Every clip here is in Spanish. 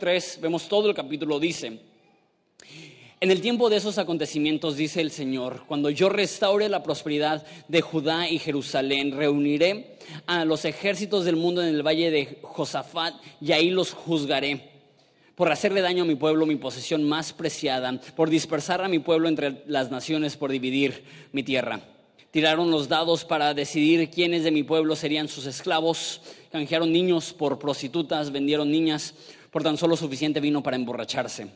Joel 3, vemos todo el capítulo, dice, en el tiempo de esos acontecimientos, dice el Señor, cuando yo restaure la prosperidad de Judá y Jerusalén, reuniré a los ejércitos del mundo en el valle de Josafat y ahí los juzgaré por hacerle daño a mi pueblo, mi posesión más preciada, por dispersar a mi pueblo entre las naciones, por dividir mi tierra. Tiraron los dados para decidir quiénes de mi pueblo serían sus esclavos, canjearon niños por prostitutas, vendieron niñas por tan solo suficiente vino para emborracharse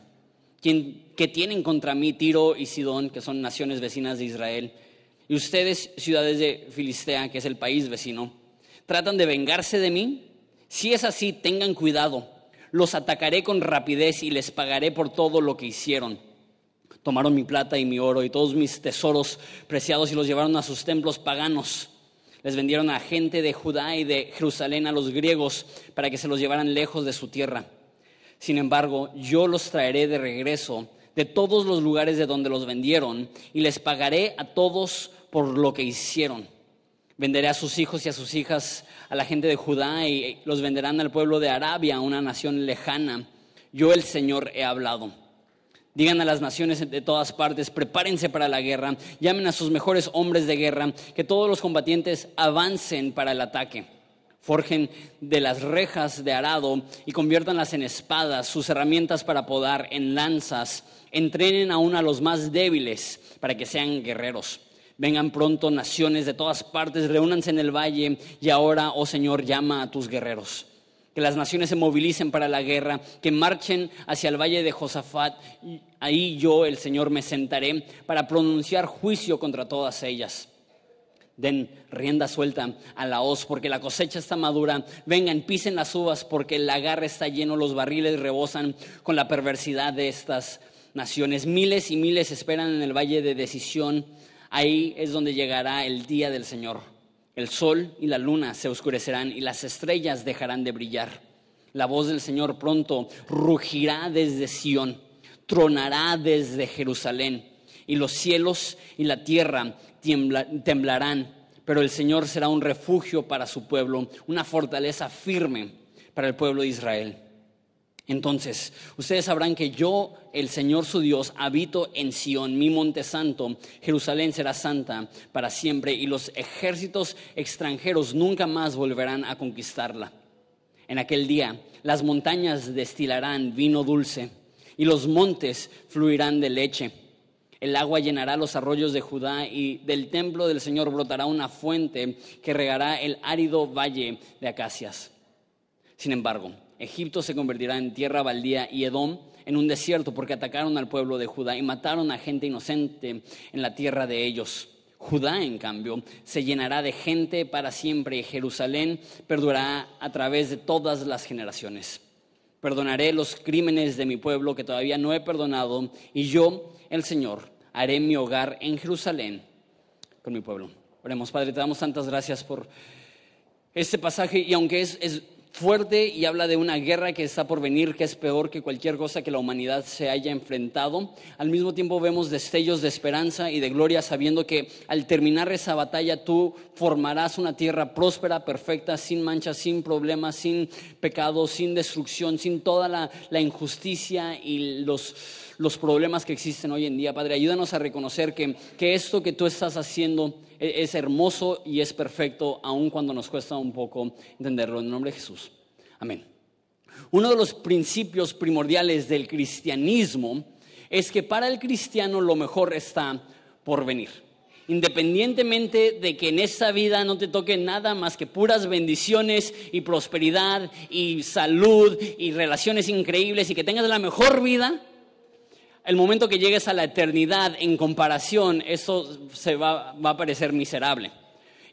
que tienen contra mí Tiro y Sidón, que son naciones vecinas de Israel, y ustedes, ciudades de Filistea, que es el país vecino, tratan de vengarse de mí. Si es así, tengan cuidado. Los atacaré con rapidez y les pagaré por todo lo que hicieron. Tomaron mi plata y mi oro y todos mis tesoros preciados y los llevaron a sus templos paganos. Les vendieron a gente de Judá y de Jerusalén a los griegos para que se los llevaran lejos de su tierra. Sin embargo, yo los traeré de regreso de todos los lugares de donde los vendieron y les pagaré a todos por lo que hicieron. Venderé a sus hijos y a sus hijas a la gente de Judá y los venderán al pueblo de Arabia, una nación lejana. Yo el Señor he hablado. Digan a las naciones de todas partes, prepárense para la guerra, llamen a sus mejores hombres de guerra, que todos los combatientes avancen para el ataque forjen de las rejas de arado y conviértanlas en espadas, sus herramientas para podar en lanzas, entrenen aún a los más débiles para que sean guerreros. Vengan pronto naciones de todas partes, reúnanse en el valle y ahora, oh Señor, llama a tus guerreros. Que las naciones se movilicen para la guerra, que marchen hacia el valle de Josafat. Ahí yo, el Señor, me sentaré para pronunciar juicio contra todas ellas Den rienda suelta a la hoz porque la cosecha está madura. Vengan, pisen las uvas porque el lagar está lleno, los barriles rebosan con la perversidad de estas naciones. Miles y miles esperan en el valle de decisión. Ahí es donde llegará el día del Señor. El sol y la luna se oscurecerán y las estrellas dejarán de brillar. La voz del Señor pronto rugirá desde Sión, tronará desde Jerusalén y los cielos y la tierra temblarán, pero el Señor será un refugio para su pueblo, una fortaleza firme para el pueblo de Israel. Entonces, ustedes sabrán que yo, el Señor su Dios, habito en Sión, mi monte santo. Jerusalén será santa para siempre y los ejércitos extranjeros nunca más volverán a conquistarla. En aquel día, las montañas destilarán vino dulce y los montes fluirán de leche. El agua llenará los arroyos de Judá y del templo del Señor brotará una fuente que regará el árido valle de acacias. Sin embargo, Egipto se convertirá en tierra baldía y Edom en un desierto porque atacaron al pueblo de Judá y mataron a gente inocente en la tierra de ellos. Judá, en cambio, se llenará de gente para siempre y Jerusalén perdurará a través de todas las generaciones. Perdonaré los crímenes de mi pueblo que todavía no he perdonado y yo, el Señor, haré mi hogar en Jerusalén con mi pueblo. Oremos, Padre, te damos tantas gracias por este pasaje y aunque es, fuerte y habla de una guerra que está por venir, que es peor que cualquier cosa que la humanidad se haya enfrentado. Al mismo tiempo vemos destellos de esperanza y de gloria sabiendo que al terminar esa batalla tú formarás una tierra próspera, perfecta, sin manchas, sin problemas, sin pecado, sin destrucción, sin toda la, injusticia y los los problemas que existen hoy en día. Padre, ayúdanos a reconocer que, que esto que tú estás haciendo e, es, hermoso y es perfecto, aun cuando nos cuesta un poco entenderlo. En el nombre de Jesús. Amén. Uno de los principios primordiales del cristianismo es que para el cristiano lo mejor está por venir. Independientemente de que en esta vida no te toque nada más que puras bendiciones y prosperidad y salud y relaciones increíbles y que tengas la mejor vida, el momento que llegues a la eternidad en comparación, eso se va, a parecer miserable.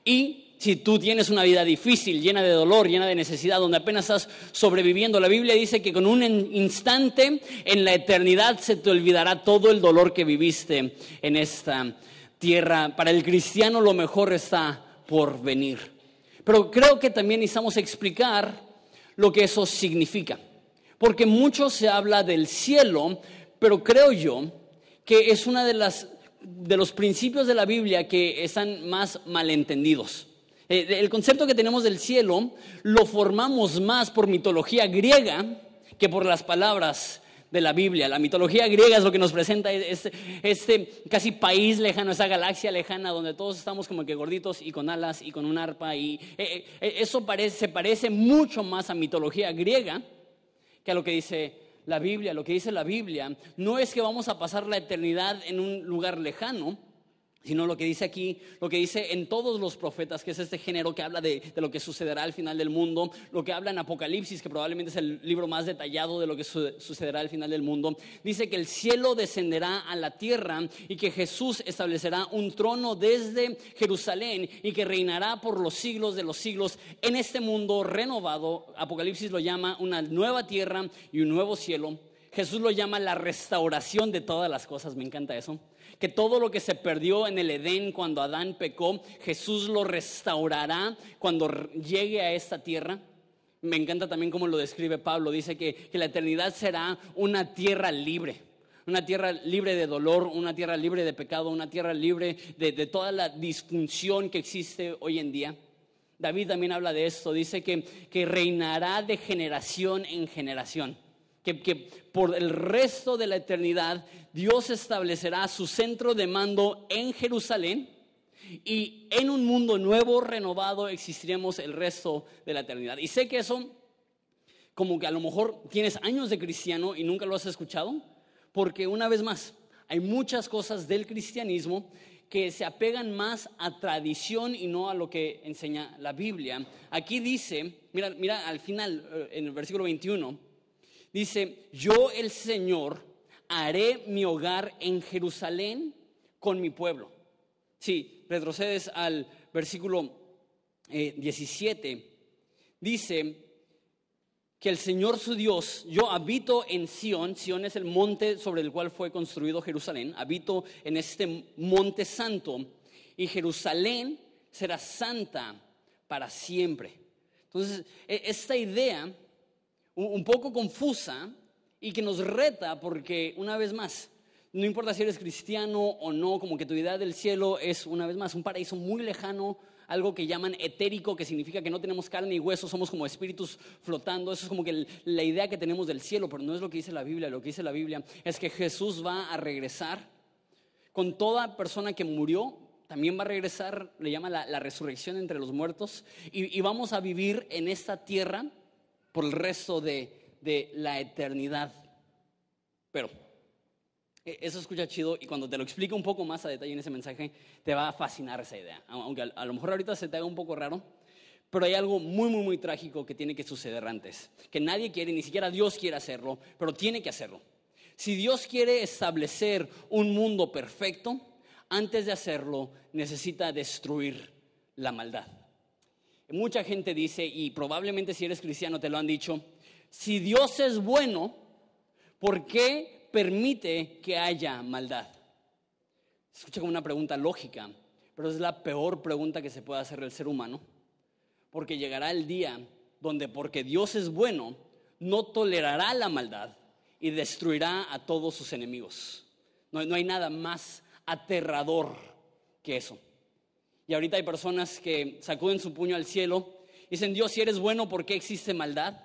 Y si tú tienes una vida difícil, llena de dolor, llena de necesidad, donde apenas estás sobreviviendo, la Biblia dice que con un instante en la eternidad se te olvidará todo el dolor que viviste en esta tierra. Para el cristiano lo mejor está por venir. Pero creo que también necesitamos explicar lo que eso significa. Porque mucho se habla del cielo, pero creo yo que es uno de, de los principios de la Biblia que están más malentendidos. Eh, el concepto que tenemos del cielo lo formamos más por mitología griega que por las palabras de la Biblia. La mitología griega es lo que nos presenta este, este, casi país lejano, esa galaxia lejana donde todos estamos como que gorditos y con alas y con un arpa. Y eh, eh, eso parece, se parece mucho más a mitología griega que a lo que dice la Biblia. Lo que dice la Biblia no es que vamos a pasar la eternidad en un lugar lejano, sino lo que dice aquí, lo que dice en todos los profetas, que es este género que habla de, lo que sucederá al final del mundo, lo que habla en Apocalipsis, que probablemente es el libro más detallado de lo que sucederá al final del mundo, dice que el cielo descenderá a la tierra y que Jesús establecerá un trono desde Jerusalén y que reinará por los siglos de los siglos en este mundo renovado. Apocalipsis lo llama una nueva tierra y un nuevo cielo. Jesús lo llama la restauración de todas las cosas, me encanta eso que todo lo que se perdió en el Edén cuando Adán pecó, Jesús lo restaurará cuando llegue a esta tierra. Me encanta también cómo lo describe Pablo. Dice que, la eternidad será una tierra libre. Una tierra libre de dolor, una tierra libre de pecado, una tierra libre de, toda la disfunción que existe hoy en día. David también habla de esto. Dice que, que reinará de generación en generación que, por el resto de la eternidad Dios establecerá su centro de mando en Jerusalén y en un mundo nuevo, renovado, existiremos el resto de la eternidad. Y sé que eso, como que a lo mejor tienes años de cristiano y nunca lo has escuchado, porque una vez más, hay muchas cosas del cristianismo que se apegan más a tradición y no a lo que enseña la Biblia. Aquí dice, mira, mira al final, eh, en el versículo 21, Dice, yo el Señor haré mi hogar en Jerusalén con mi pueblo. Si retrocedes al versículo 17, eh, dice que el Señor su Dios, yo habito en Sión, Sión es el monte sobre el cual fue construido Jerusalén, habito en este monte santo y Jerusalén será santa para siempre. Entonces, e, esta idea un poco confusa y que nos reta porque, una vez más, no importa si eres cristiano o no, como que tu idea del cielo es, una vez más, un paraíso muy lejano, algo que llaman etérico, que significa que no tenemos carne y hueso, somos como espíritus flotando. Eso es como que la idea que tenemos del cielo, pero no es lo que dice la Biblia. Lo que dice la Biblia es que Jesús va a regresar con toda persona que murió. También va a regresar, le llama la, resurrección entre los muertos, y vamos a vivir en esta tierra por el resto de, la eternidad. Pero e, eso escucha chido y cuando te lo explico un poco más a detalle en ese mensaje, te va a fascinar esa idea. Aunque a, lo mejor ahorita se te haga un poco raro, pero hay algo muy, muy, muy trágico que tiene que suceder antes. Que nadie quiere, ni siquiera Dios quiere hacerlo, pero tiene que hacerlo. Si Dios quiere establecer un mundo perfecto, antes de hacerlo necesita destruir la maldad. Mucha gente dice, y probablemente si eres cristiano te lo han dicho, si Dios es bueno, ¿por qué permite que haya maldad? escucha como una pregunta lógica, pero es la peor pregunta que se puede hacer el ser humano, porque llegará el día donde porque Dios es bueno, no tolerará la maldad y destruirá a todos sus enemigos. No, no hay nada más aterrador que eso. Y ahorita hay personas que sacuden su puño al cielo y dicen, Dios, si eres bueno, ¿por qué existe maldad?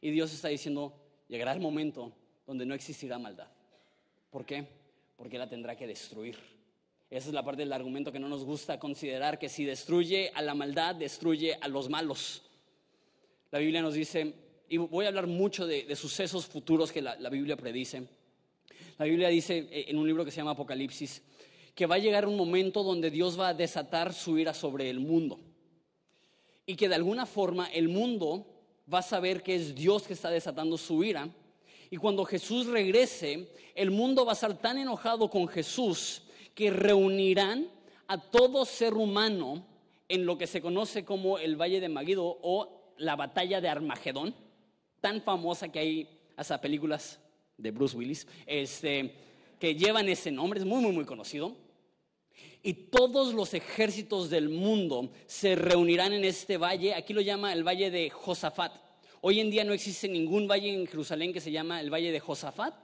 Y Dios está diciendo, llegará el momento donde no existirá maldad. ¿Por qué? Porque la tendrá que destruir. Esa es la parte del argumento que no nos gusta considerar, que si destruye a la maldad, destruye a los malos. La Biblia nos dice, y voy a hablar mucho de, sucesos futuros que la, Biblia predice. La Biblia dice eh, en un libro que se llama Apocalipsis, que va a llegar un momento donde Dios va a desatar su ira sobre el mundo. Y que de alguna forma el mundo va a saber que es Dios que está desatando su ira. Y cuando Jesús regrese, el mundo va a estar tan enojado con Jesús que reunirán a todo ser humano en lo que se conoce como el Valle de Magido o la batalla de Armagedón, tan famosa que hay hasta películas de Bruce Willis, este, que llevan ese nombre, es muy, muy, muy conocido. Y todos los ejércitos del mundo se reunirán en este valle, aquí lo llama el valle de Josafat. Hoy en día no existe ningún valle en Jerusalén que se llama el valle de Josafat.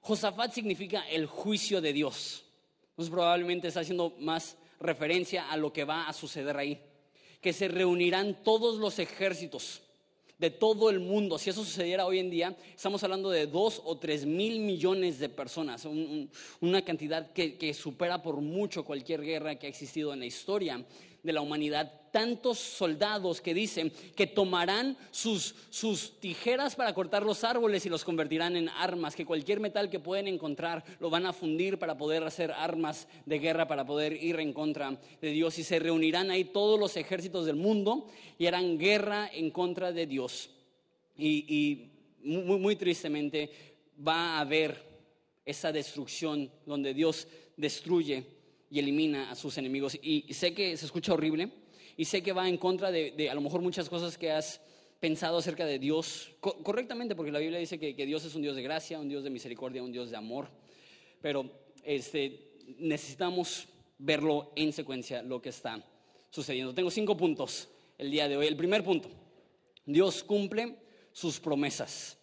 Josafat significa el juicio de Dios. Entonces probablemente está haciendo más referencia a lo que va a suceder ahí. Que se reunirán todos los ejércitos de todo el mundo. Si eso sucediera hoy en día, estamos hablando de dos o tres mil millones de personas, una cantidad que, que supera por mucho cualquier guerra que ha existido en la historia de la humanidad. Tantos soldados que dicen que tomarán sus, sus tijeras para cortar los árboles y los convertirán en armas, que cualquier metal que pueden encontrar lo van a fundir para poder hacer armas de guerra, para poder ir en contra de Dios. Y se reunirán ahí todos los ejércitos del mundo y harán guerra en contra de Dios y, muy, muy tristemente va a haber esa destrucción donde Dios destruye y elimina a sus enemigos. Y, sé que se escucha horrible y sé que va en contra de, a lo mejor muchas cosas que has pensado acerca de Dios correctamente, porque la Biblia dice que, Dios es un Dios de gracia, un Dios de misericordia, un Dios de amor, pero este, necesitamos verlo en secuencia lo que está sucediendo. Tengo cinco puntos el día de hoy. El primer punto, Dios cumple sus promesas.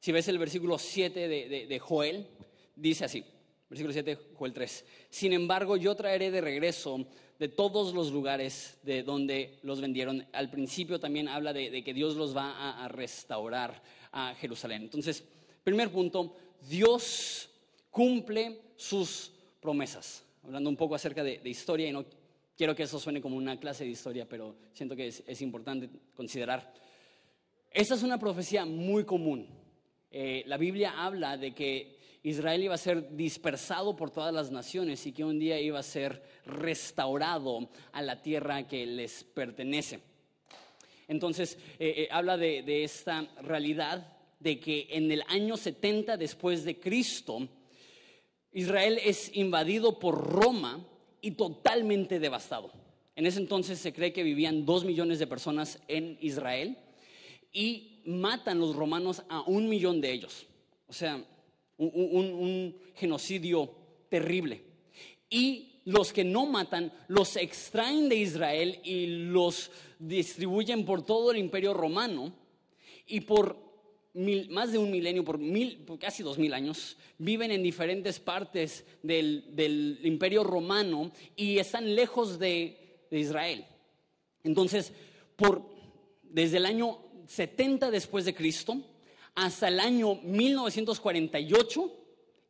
Si ves el versículo 7 de, Joel, dice así, versículo 7, Joel 3, sin embargo yo traeré de regreso de todos los lugares de donde los vendieron. Al principio también habla de, que Dios los va a, restaurar a Jerusalén. Entonces, primer punto, Dios cumple sus promesas. Hablando un poco acerca de, historia, y no quiero que eso suene como una clase de historia, pero siento que es importante considerar. Esta es una profecía muy común. Eh, la Biblia habla de que Israel iba a ser dispersado por todas las naciones y que un día iba a ser restaurado a la tierra que les pertenece. Entonces, eh, eh, habla de, de esta realidad de que en el año 70 después de Cristo, Israel es invadido por Roma y totalmente devastado. En ese entonces se cree que vivían dos millones de personas en Israel y matan los romanos a un millón de ellos. O sea, un, genocidio terrible. Y los que no matan los extraen de Israel y los distribuyen por todo el imperio romano y por más de un milenio, por, casi dos mil años, viven en diferentes partes del, imperio romano y están lejos de, Israel. Entonces, desde el año 70 después de Cristo hasta el año 1948,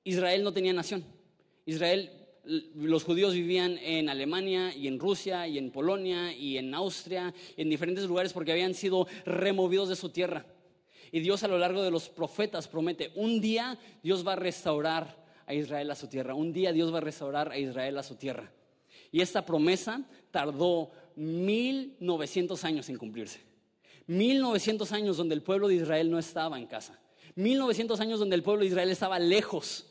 Israel no tenía nación. Israel, los judíos vivían en Alemania y en Rusia y en Polonia y en Austria, en diferentes lugares porque habían sido removidos de su tierra. Y Dios a lo largo de los profetas promete, un día Dios va a restaurar a Israel a su tierra, un día Dios va a restaurar a Israel a su tierra. Y esta promesa tardó 1900 años en cumplirse. 1900 años donde el pueblo de Israel no estaba en casa. 1900 años donde el pueblo de Israel estaba lejos.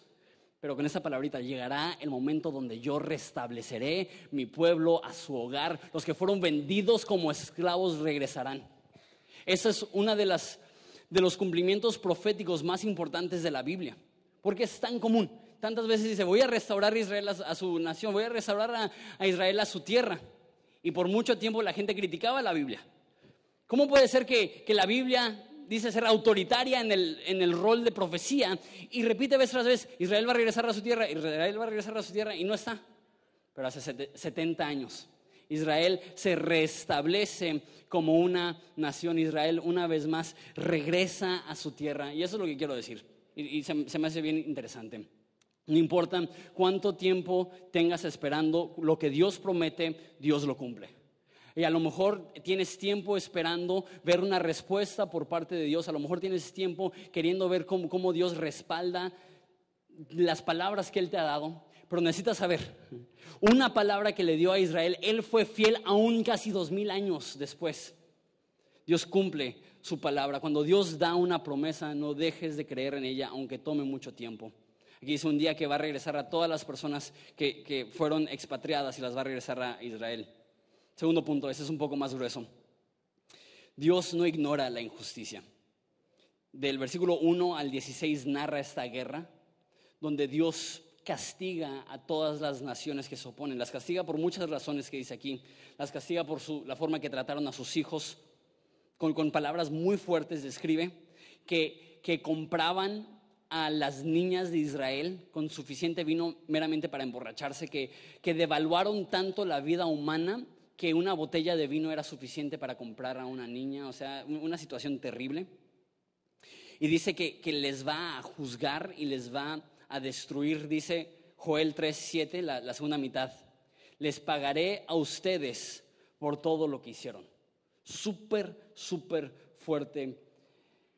Pero con esa palabrita llegará el momento donde yo restableceré mi pueblo a su hogar. Los que fueron vendidos como esclavos regresarán. Ese es uno de, de los cumplimientos proféticos más importantes de la Biblia. Porque es tan común. Tantas veces dice, voy a restaurar a Israel a, su nación, voy a restaurar a Israel a su tierra. Y por mucho tiempo la gente criticaba la Biblia. ¿Cómo puede ser que, la Biblia dice ser autoritaria en el, en el, rol de profecía y repite vez tras vez, Israel va a regresar a su tierra, Israel va a regresar a su tierra y no está? Pero hace 70 años. Israel se restablece como una nación. Israel una vez más regresa a su tierra. Y eso es lo que quiero decir. Y, se me hace bien interesante. No importa cuánto tiempo tengas esperando, lo que Dios promete, Dios lo cumple. Y a lo mejor tienes tiempo esperando ver una respuesta por parte de Dios. A lo mejor tienes tiempo queriendo ver cómo, Dios respalda las palabras que Él te ha dado. Pero necesitas saber, una palabra que le dio a Israel, Él fue fiel aún casi dos mil años después. Dios cumple su palabra. Cuando Dios da una promesa, no dejes de creer en ella, aunque tome mucho tiempo. Aquí dice un día que va a regresar a todas las personas que fueron expatriadas y las va a regresar a Israel. Segundo punto, ese es un poco más grueso. Dios no ignora la injusticia. Del versículo 1 al 16 narra esta guerra, donde Dios castiga a todas las naciones que se oponen. Las castiga por muchas razones que dice aquí. Las castiga por la forma que trataron a sus hijos. Con, palabras muy fuertes describe que, que compraban a las niñas de Israel con suficiente vino meramente para emborracharse, que, que devaluaron tanto la vida humana que una botella de vino era suficiente para comprar a una niña, o sea, una situación terrible. Y dice que, les va a juzgar y les va a destruir, dice Joel 3:7, la, la segunda mitad. Les pagaré a ustedes por todo lo que hicieron. Súper, súper fuerte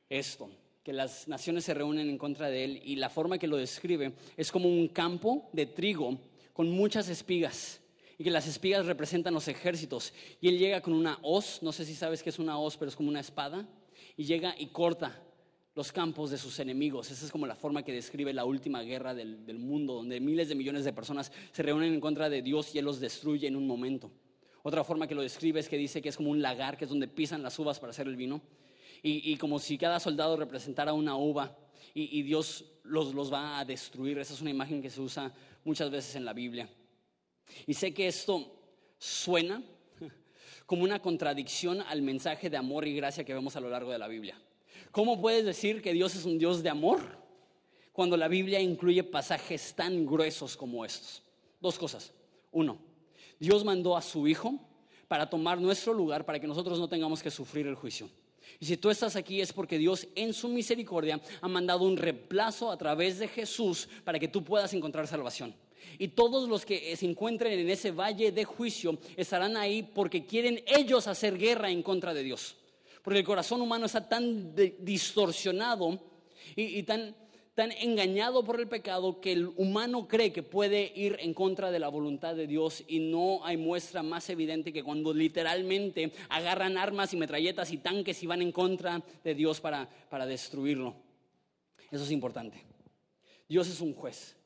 esto, que las naciones se reúnen en contra de él y la forma que lo describe es como un campo de trigo con muchas espigas y que las espigas representan los ejércitos. Y él llega con una hoz, no sé si sabes qué es una hoz, pero es como una espada, y llega y corta los campos de sus enemigos. Esa es como la forma que describe la última guerra del, mundo, donde miles de millones de personas se reúnen en contra de Dios y Él los destruye en un momento. Otra forma que lo describe es que dice que es como un lagar, que es donde pisan las uvas para hacer el vino. Y, como si cada soldado representara una uva y, Dios los, los va a destruir. Esa es una imagen que se usa muchas veces en la Biblia. Y sé que esto suena como una contradicción al mensaje de amor y gracia que vemos a lo largo de la Biblia. ¿Cómo puedes decir que Dios es un Dios de amor cuando la Biblia incluye pasajes tan gruesos como estos? Dos cosas. Uno, Dios mandó a su Hijo para tomar nuestro lugar para que nosotros no tengamos que sufrir el juicio. Y si tú estás aquí es porque Dios en su misericordia ha mandado un reemplazo a través de Jesús para que tú puedas encontrar salvación. Y todos los que se encuentren en ese valle de juicio estarán ahí porque quieren ellos hacer guerra en contra de Dios. Porque el corazón humano está tan distorsionado y tan tan engañado por el pecado que el humano cree que puede ir en contra de la voluntad de Dios y no hay muestra más evidente que cuando literalmente agarran armas y metralletas y tanques y van en contra de Dios para, para destruirlo. Eso es importante. Dios es un juez.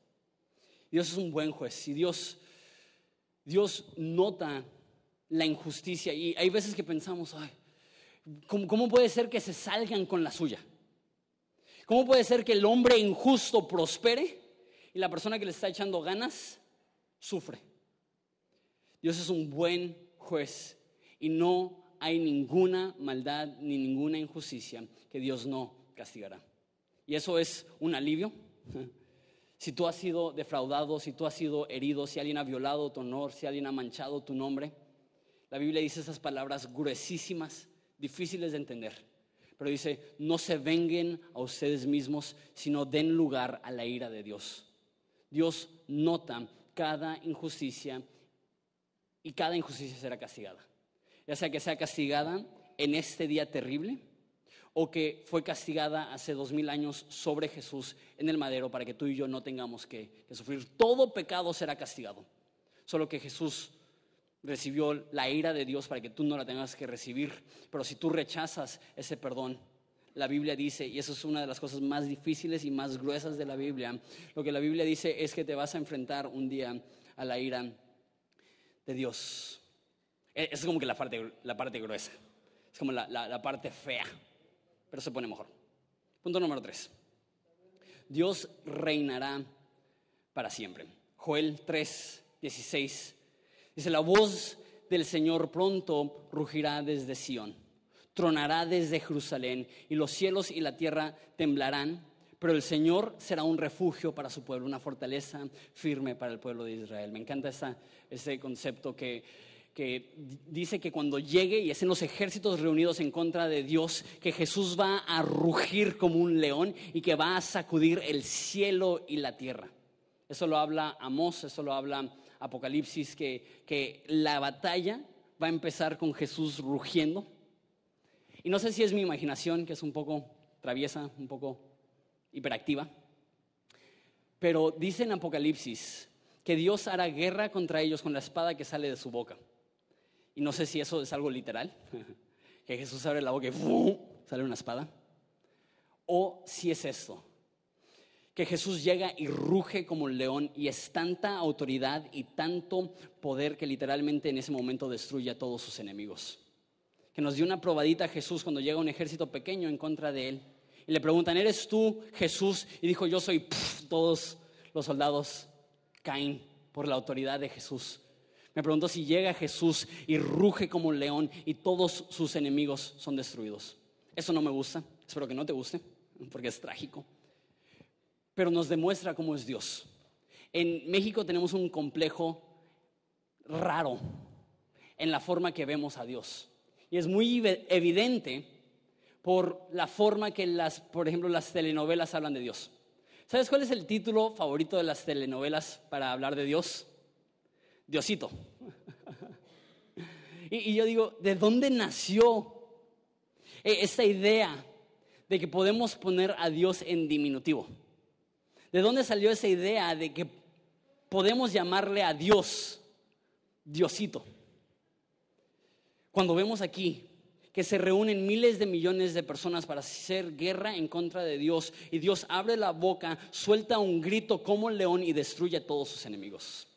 Dios es un buen juez. Y Dios, Dios nota la injusticia. Y hay veces que pensamos, ay, cómo puede ser que se salgan con la suya? ¿Cómo puede ser que el hombre injusto prospere y la persona que le está echando ganas sufre? Dios es un buen juez y no hay ninguna maldad ni ninguna injusticia que Dios no castigará. Y eso es un alivio. Si tú has sido defraudado, si tú has sido herido, si alguien ha violado tu honor, si alguien ha manchado tu nombre, la Biblia dice esas palabras gruesísimas, difíciles de entender pero dice, no se venguen a ustedes mismos, sino den lugar a la ira de Dios. Dios nota cada injusticia y cada injusticia será castigada. Ya sea que sea castigada en este día terrible o que fue castigada hace dos mil años sobre Jesús en el madero para que tú y yo no tengamos que, sufrir. Todo pecado será castigado. Solo que Jesús recibió la ira de Dios para que tú no la tengas que recibir. Pero si tú rechazas ese perdón, la Biblia dice, y eso es una de las cosas más difíciles y más gruesas de la Biblia, lo que la Biblia dice es que te vas a enfrentar un día a la ira de Dios. E, es como que la parte, gruesa, es como la parte fea, pero se pone mejor. Punto número tres. Dios reinará para siempre. Joel 3, 16 Dice, la voz del Señor pronto rugirá desde Sión, tronará desde Jerusalén, y los cielos y la tierra temblarán, pero el Señor será un refugio para su pueblo, una fortaleza firme para el pueblo de Israel. Me encanta ese concepto que, que dice que cuando llegue y estén los ejércitos reunidos en contra de Dios, que Jesús va a rugir como un león y que va a sacudir el cielo y la tierra. Eso lo habla Amós, eso lo habla Apocalipsis que, que la batalla va a empezar con Jesús rugiendo. Y no sé si es mi imaginación, que es un poco traviesa, un poco hiperactiva, pero dice en Apocalipsis que Dios hará guerra contra ellos con la espada que sale de su boca. Y no sé si eso es algo literal, que Jesús abre la boca y sale una espada, o si es esto, que Jesús llega y ruge como un león y es tanta autoridad y tanto poder que literalmente en ese momento destruye a todos sus enemigos. Que nos dio una probadita a Jesús cuando llega un ejército pequeño en contra de él. Y le preguntan, ¿eres tú Jesús? Y dijo, yo soy. todos los soldados caen por la autoridad de Jesús. Me preguntó si llega Jesús y ruge como un león y todos sus enemigos son destruidos. Eso no me gusta. Espero que no te guste, porque es trágico pero nos demuestra cómo es Dios. En México tenemos un complejo raro. en la forma que vemos a Dios. Y es muy evidente por la forma que las, por ejemplo, las telenovelas hablan de Dios. ¿Sabes cuál es el título favorito de las telenovelas para hablar de Dios? Diosito. y, yo digo, ¿de dónde nació e, esta idea de que podemos poner a Dios en diminutivo? ¿De dónde salió esa idea de que podemos llamarle a Dios Diosito? Cuando vemos aquí que se reúnen miles de millones de personas para hacer guerra en contra de Dios y Dios abre la boca, suelta un grito como un león y destruye a todos sus enemigos.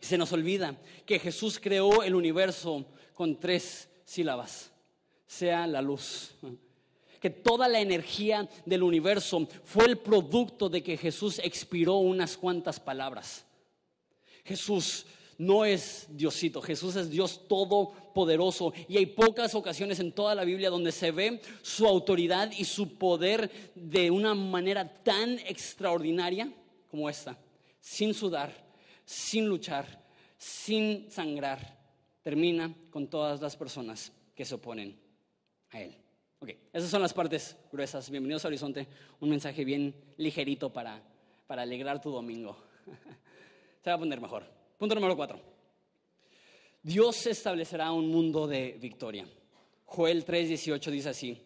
Y se nos olvida que Jesús creó el universo con tres sílabas, sea la luz. Que toda la energía del universo fue el producto de que Jesús expiró unas cuantas palabras. Jesús no es Diosito, Jesús es Dios todopoderoso y hay pocas ocasiones en toda la Biblia donde se ve su autoridad y su poder de una manera tan extraordinaria como esta, sin sudar, sin luchar, sin sangrar, termina con todas las personas que se oponen a Él. Ok, esas son las partes gruesas. Bienvenidos a Horizonte, un mensaje bien ligerito para, para alegrar tu domingo. Se va a poner mejor. Punto número cuatro. Dios establecerá un mundo de victoria. Joel 3:18 dice así,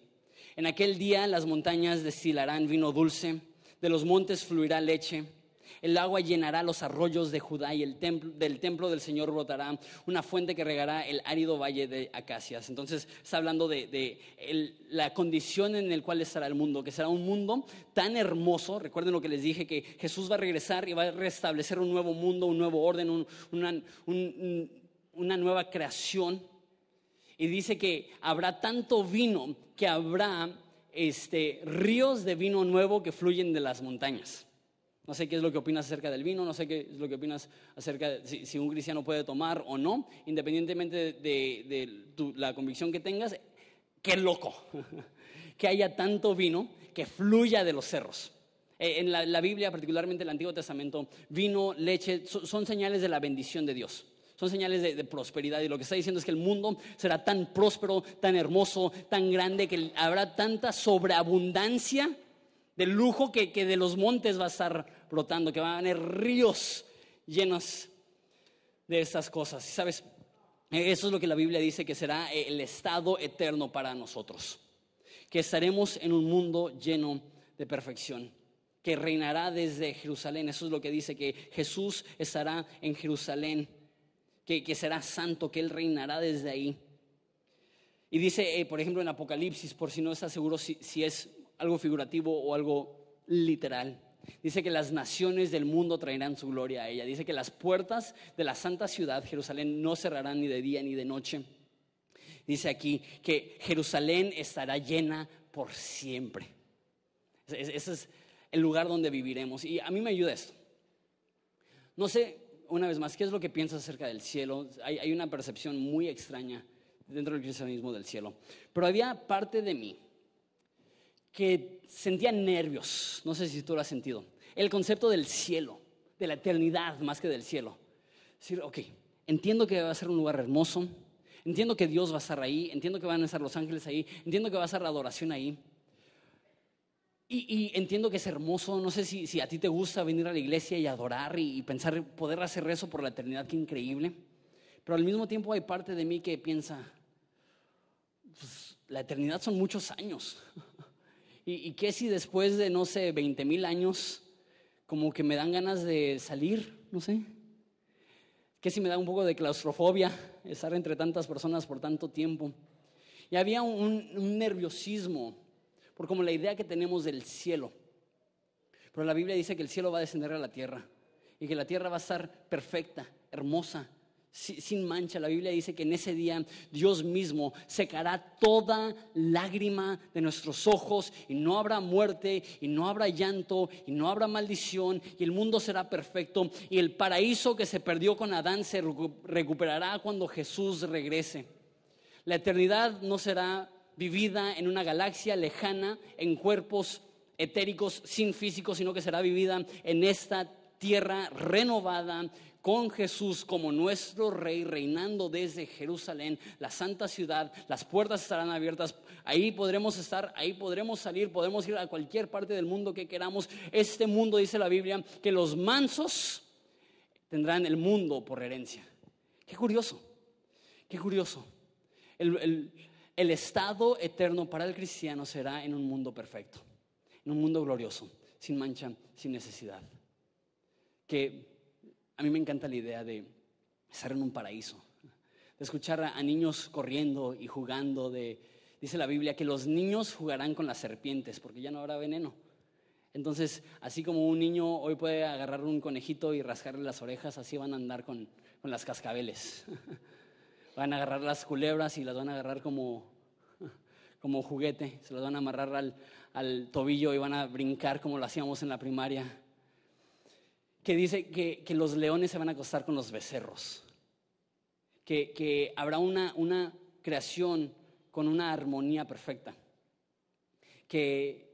en aquel día las montañas destilarán vino dulce, de los montes fluirá leche el agua llenará los arroyos de Judá y el templo, del templo del Señor brotará una fuente que regará el árido valle de Acacias. Entonces está hablando de, la condición en la cual estará el mundo, que será un mundo tan hermoso. Recuerden lo que les dije, que Jesús va a regresar y va a restablecer un nuevo mundo, un nuevo orden, una nueva creación. Y dice que habrá tanto vino que habrá este, ríos de vino nuevo que fluyen de las montañas. No sé qué es lo que opinas acerca del vino, no sé qué es lo que opinas acerca de si, un cristiano puede tomar o no, independientemente de, la convicción que tengas. Qué loco que haya tanto vino que fluya de los cerros. Eh, en la, Biblia, particularmente en el Antiguo Testamento, vino, leche, son, señales de la bendición de Dios. Son señales de, de, prosperidad y lo que está diciendo es que el mundo será tan próspero, tan hermoso, tan grande, que habrá tanta sobreabundancia del lujo que, de los montes va a estar brotando, que van a haber ríos llenos de estas cosas. Sabes, eso es lo que la Biblia dice que será el estado eterno para nosotros, que estaremos en un mundo lleno de perfección, que reinará desde Jerusalén. Eso es lo que dice, que Jesús estará en Jerusalén, que, será santo, que Él reinará desde ahí. Y dice, eh, por ejemplo, en Apocalipsis, por si no estás seguro si es algo figurativo o algo literal. Dice que las naciones del mundo traerán su gloria a ella. Dice que las puertas de la santa ciudad, Jerusalén, no cerrarán ni de día ni de noche. Dice aquí que Jerusalén estará llena por siempre. Ese es el lugar donde viviremos. Y a mí me ayuda esto. No sé, una vez más, ¿qué es lo que piensas acerca del cielo? Hay, hay una percepción muy extraña dentro del cristianismo del cielo. Pero había parte de mí que sentía nervios, no sé si tú lo has sentido, el concepto del cielo, de la eternidad más que del cielo. Decir, ok, entiendo que va a ser un lugar hermoso, entiendo que Dios va a estar ahí, entiendo que van a estar los ángeles ahí, entiendo que va a estar la adoración ahí. Y, entiendo que es hermoso, no sé si, a ti te gusta venir a la iglesia y adorar y, pensar poder hacer eso por la eternidad, qué increíble. Pero al mismo tiempo hay parte de mí que piensa, pues, la eternidad son muchos años. ¿Y, qué si después de, no sé, 20 mil años, como que me dan ganas de salir? No sé. ¿Qué si me da un poco de claustrofobia estar entre tantas personas por tanto tiempo? Y había un, nerviosismo por como la idea que tenemos del cielo. Pero la Biblia dice que el cielo va a descender a la tierra y que la tierra va a estar perfecta, hermosa, sin mancha. La Biblia dice que en ese día Dios mismo secará toda lágrima de nuestros ojos y no habrá muerte y no habrá llanto y no habrá maldición y el mundo será perfecto y el paraíso que se perdió con Adán se recuperará cuando Jesús regrese. La eternidad no será vivida en una galaxia lejana, en cuerpos etéricos sin físico, sino que será vivida en esta tierra renovada, con Jesús como nuestro rey, reinando desde Jerusalén, la santa ciudad, las puertas estarán abiertas, ahí podremos estar, ahí podremos salir, podemos ir a cualquier parte del mundo que queramos. Este mundo, dice la Biblia, que los mansos tendrán el mundo por herencia. Qué curioso, qué curioso. El, el estado eterno para el cristiano será en un mundo perfecto, en un mundo glorioso, sin mancha, sin necesidad. Que a mí me encanta la idea de estar en un paraíso, de escuchar a, niños corriendo y jugando, de, dice la Biblia que los niños jugarán con las serpientes porque ya no habrá veneno. Entonces, así como un niño hoy puede agarrar un conejito y rascarle las orejas, así van a andar con, las cascabeles. van a agarrar las culebras y las van a agarrar como, como juguete, se las van a amarrar al, al tobillo y van a brincar como lo hacíamos en la primaria que dice que, los leones se van a acostar con los becerros, que, habrá una, una creación con una armonía perfecta, que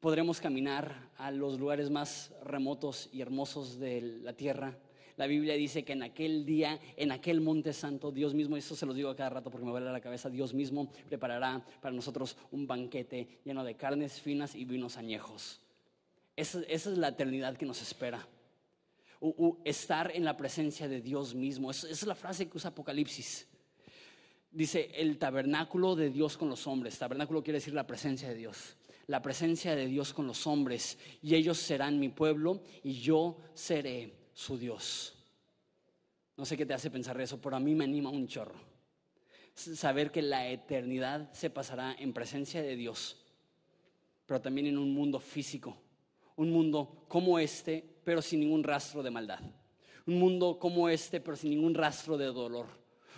podremos caminar a los lugares más remotos y hermosos de la tierra. La Biblia dice que en aquel día, en aquel monte santo, Dios mismo, y eso se los digo a cada rato porque me duele la cabeza, Dios mismo preparará para nosotros un banquete lleno de carnes finas y vinos añejos. esa es la eternidad que nos espera estar en la presencia de Dios mismo. Esa es la frase que usa Apocalipsis. Dice el tabernáculo de Dios con los hombres. Tabernáculo quiere decir la presencia de Dios. La presencia de Dios con los hombres. Y ellos serán mi pueblo y yo seré su Dios. No sé qué te hace pensar eso, pero a mí me anima un chorro. Saber que la eternidad se pasará en presencia de Dios, pero también en un mundo físico un mundo como este, pero sin ningún rastro de maldad. Un mundo como este, pero sin ningún rastro de dolor.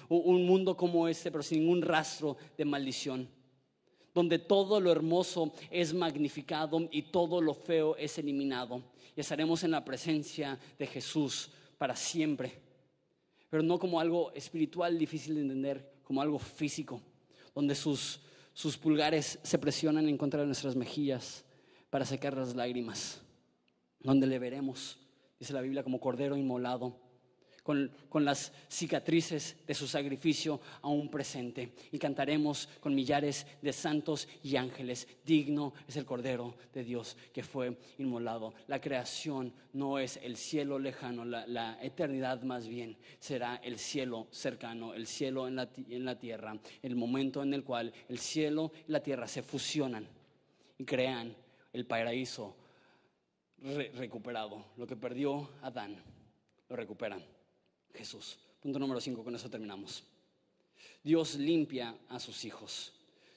Un mundo como este, pero sin ningún rastro de maldición. Donde todo lo hermoso es magnificado y todo lo feo es eliminado. Y estaremos en la presencia de Jesús para siempre. Pero no como algo espiritual difícil de entender, como algo físico, donde sus, sus pulgares se presionan en contra de nuestras mejillas para secar las lágrimas, donde le veremos, dice la Biblia, como cordero inmolado, con, con, las cicatrices de su sacrificio aún presente. Y cantaremos con millares de santos y ángeles. Digno es el Cordero de Dios que fue inmolado. La creación no es el cielo lejano, la, la eternidad más bien será el cielo cercano, el cielo en la, en la tierra, el momento en el cual el cielo y la tierra se fusionan y crean el paraíso recuperado. Lo que perdió Adán, lo recupera Jesús. Punto número 5, con eso terminamos. Dios limpia a sus hijos.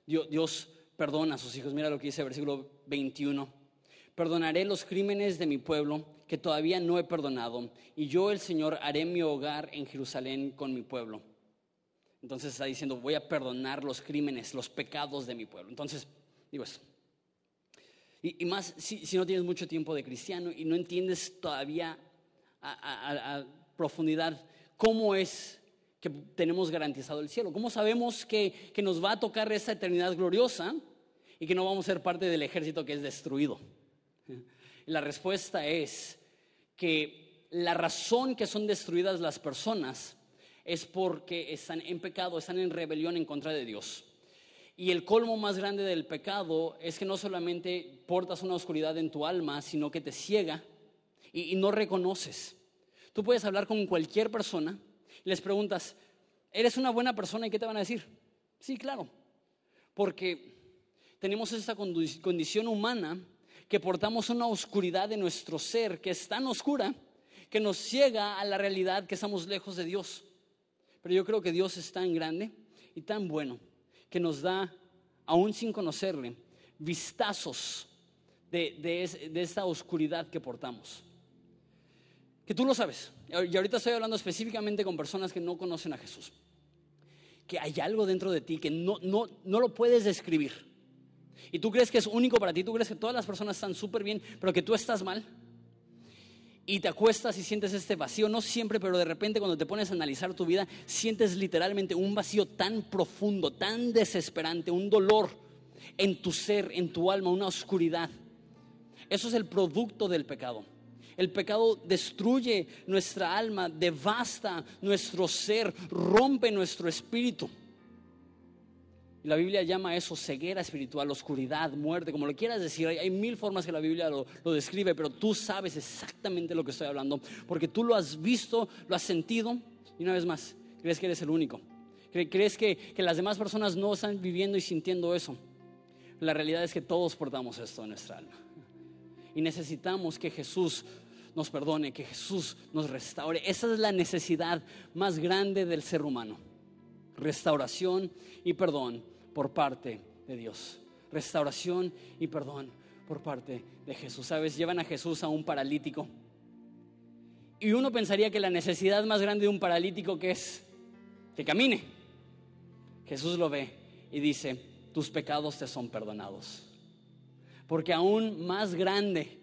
Dios, Dios perdona a sus hijos. Mira lo que dice el versículo 21. Perdonaré los crímenes de mi pueblo que todavía no he perdonado, y yo el Señor haré mi hogar en Jerusalén con mi pueblo. Entonces está diciendo, voy a perdonar los crímenes, los pecados de mi pueblo. Entonces, digo eso. Y, más si, no tienes mucho tiempo de cristiano y no entiendes todavía a, profundidad cómo es que tenemos garantizado el cielo. ¿Cómo sabemos que, que, nos va a tocar esa eternidad gloriosa y que no vamos a ser parte del ejército que es destruido? La respuesta es que la razón que son destruidas las personas es porque están en pecado, están en rebelión en contra de Dios. Y el colmo más grande del pecado es que no solamente portas una oscuridad en tu alma, sino que te ciega y, no reconoces. Tú puedes hablar con cualquier persona y les preguntas, ¿eres una buena persona? ¿Y qué te van a decir? Sí, claro. Porque tenemos esta condición humana que portamos una oscuridad de nuestro ser que es tan oscura que nos ciega a la realidad que estamos lejos de Dios. Pero yo creo que Dios es tan grande y tan bueno que nos da, aún sin conocerle, vistazos de, de, esta oscuridad que portamos. Que tú lo sabes. Y ahorita estoy hablando específicamente con personas que no conocen a Jesús. Que hay algo dentro de ti que no, no, no lo puedes describir. Y tú crees que es único para ti, tú crees que todas las personas están súper bien, pero que tú estás mal y te acuestas y sientes este vacío, no siempre, pero de repente cuando te pones a analizar tu vida, sientes literalmente un vacío tan profundo, tan desesperante, un dolor en tu ser, en tu alma, una oscuridad. Eso es el producto del pecado. El pecado destruye nuestra alma, devasta nuestro ser, rompe nuestro espíritu. La Biblia llama eso ceguera espiritual, oscuridad, muerte, como lo quieras decir. Hay, mil formas que la Biblia lo, describe, pero tú sabes exactamente lo que estoy hablando, porque tú lo has visto, lo has sentido. Y una vez más, crees que eres el único. Crees que, que las demás personas no están viviendo y sintiendo eso. La realidad es que todos portamos esto en nuestra alma. Y necesitamos que Jesús nos perdone, que Jesús nos restaure. Esa es la necesidad más grande del ser humano. Restauración y perdón por parte de Dios. Restauración y perdón por parte de Jesús. ¿Sabes? Llevan a Jesús a un paralítico. Y uno pensaría que la necesidad más grande de un paralítico que es que camine. Jesús lo ve y dice, tus pecados te son perdonados. Porque aún más grande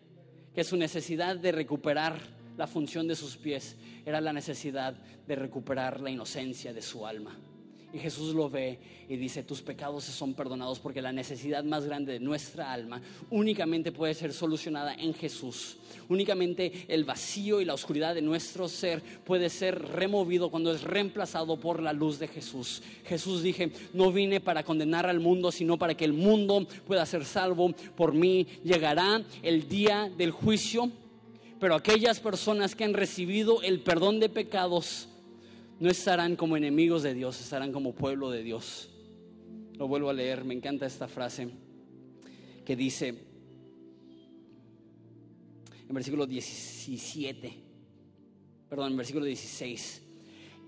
que su necesidad de recuperar la función de sus pies era la necesidad de recuperar la inocencia de su alma. Y Jesús lo ve y dice, tus pecados se son perdonados porque la necesidad más grande de nuestra alma únicamente puede ser solucionada en Jesús. Únicamente el vacío y la oscuridad de nuestro ser puede ser removido cuando es reemplazado por la luz de Jesús. Jesús dije, no vine para condenar al mundo, sino para que el mundo pueda ser salvo por mí. Llegará el día del juicio, pero aquellas personas que han recibido el perdón de pecados, no estarán como enemigos de Dios, estarán como pueblo de Dios. Lo vuelvo a leer, me encanta esta frase que dice en versículo 17, perdón, en versículo 16,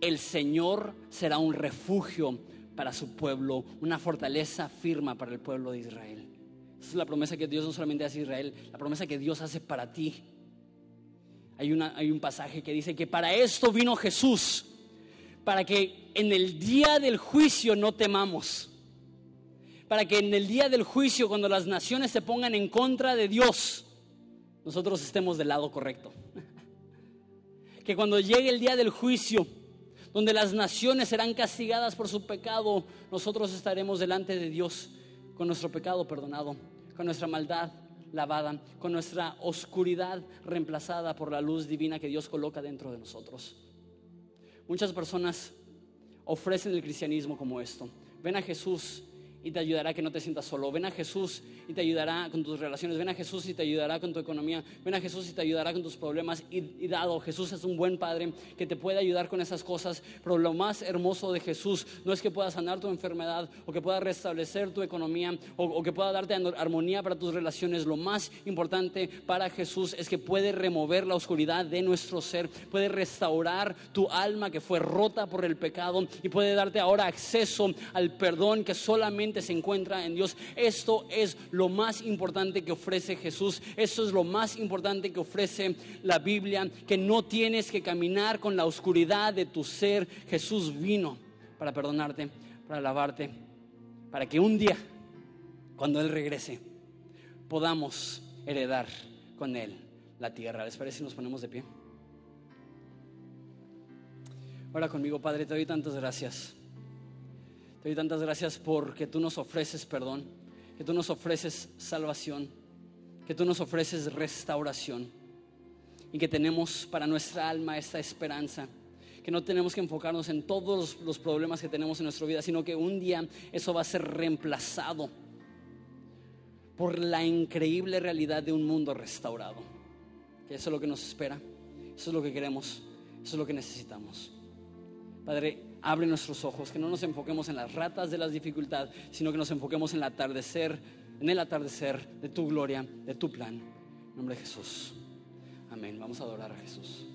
el Señor será un refugio para su pueblo, una fortaleza firma para el pueblo de Israel. Esa es la promesa que Dios no solamente hace a Israel, la promesa que Dios hace para ti. Hay, una, hay un pasaje que dice que para esto vino Jesús para que en el día del juicio no temamos. Para que en el día del juicio, cuando las naciones se pongan en contra de Dios, nosotros estemos del lado correcto. Que cuando llegue el día del juicio, donde las naciones serán castigadas por su pecado, nosotros estaremos delante de Dios con nuestro pecado perdonado, con nuestra maldad lavada, con nuestra oscuridad reemplazada por la luz divina que Dios coloca dentro de nosotros. Muchas personas ofrecen el cristianismo como esto. Ven a Jesús y te ayudará a que no te sientas solo. Ven a Jesús y te ayudará con tus relaciones. Ven a Jesús y te ayudará con tu economía. Ven a Jesús y te ayudará con tus problemas. Y, dado, Jesús es un buen padre que te puede ayudar con esas cosas. Pero lo más hermoso de Jesús no es que pueda sanar tu enfermedad o que pueda restablecer tu economía o, o que pueda darte armonía para tus relaciones. Lo más importante para Jesús es que puede remover la oscuridad de nuestro ser. Puede restaurar tu alma que fue rota por el pecado y puede darte ahora acceso al perdón que solamente se encuentra en Dios. Esto es lo más importante que ofrece Jesús. Esto es lo más importante que ofrece la Biblia, que no tienes que caminar con la oscuridad de tu ser. Jesús vino para perdonarte, para lavarte, para que un día, cuando Él regrese, podamos heredar con Él la tierra. ¿Les parece si nos ponemos de pie? Ora conmigo, Padre, te doy tantas gracias. Te doy tantas gracias porque tú nos ofreces perdón, que tú nos ofreces salvación, que tú nos ofreces restauración y que tenemos para nuestra alma esta esperanza que no tenemos que enfocarnos en todos los problemas que tenemos en nuestra vida, sino que un día eso va a ser reemplazado por la increíble realidad de un mundo restaurado. Que eso es lo que nos espera, eso es lo que queremos, eso es lo que necesitamos. Padre, abre nuestros ojos, que no nos enfoquemos en las ratas de las dificultades, sino que nos enfoquemos en el atardecer, en el atardecer de tu gloria, de tu plan. En nombre de Jesús. Amén. Vamos a adorar a Jesús.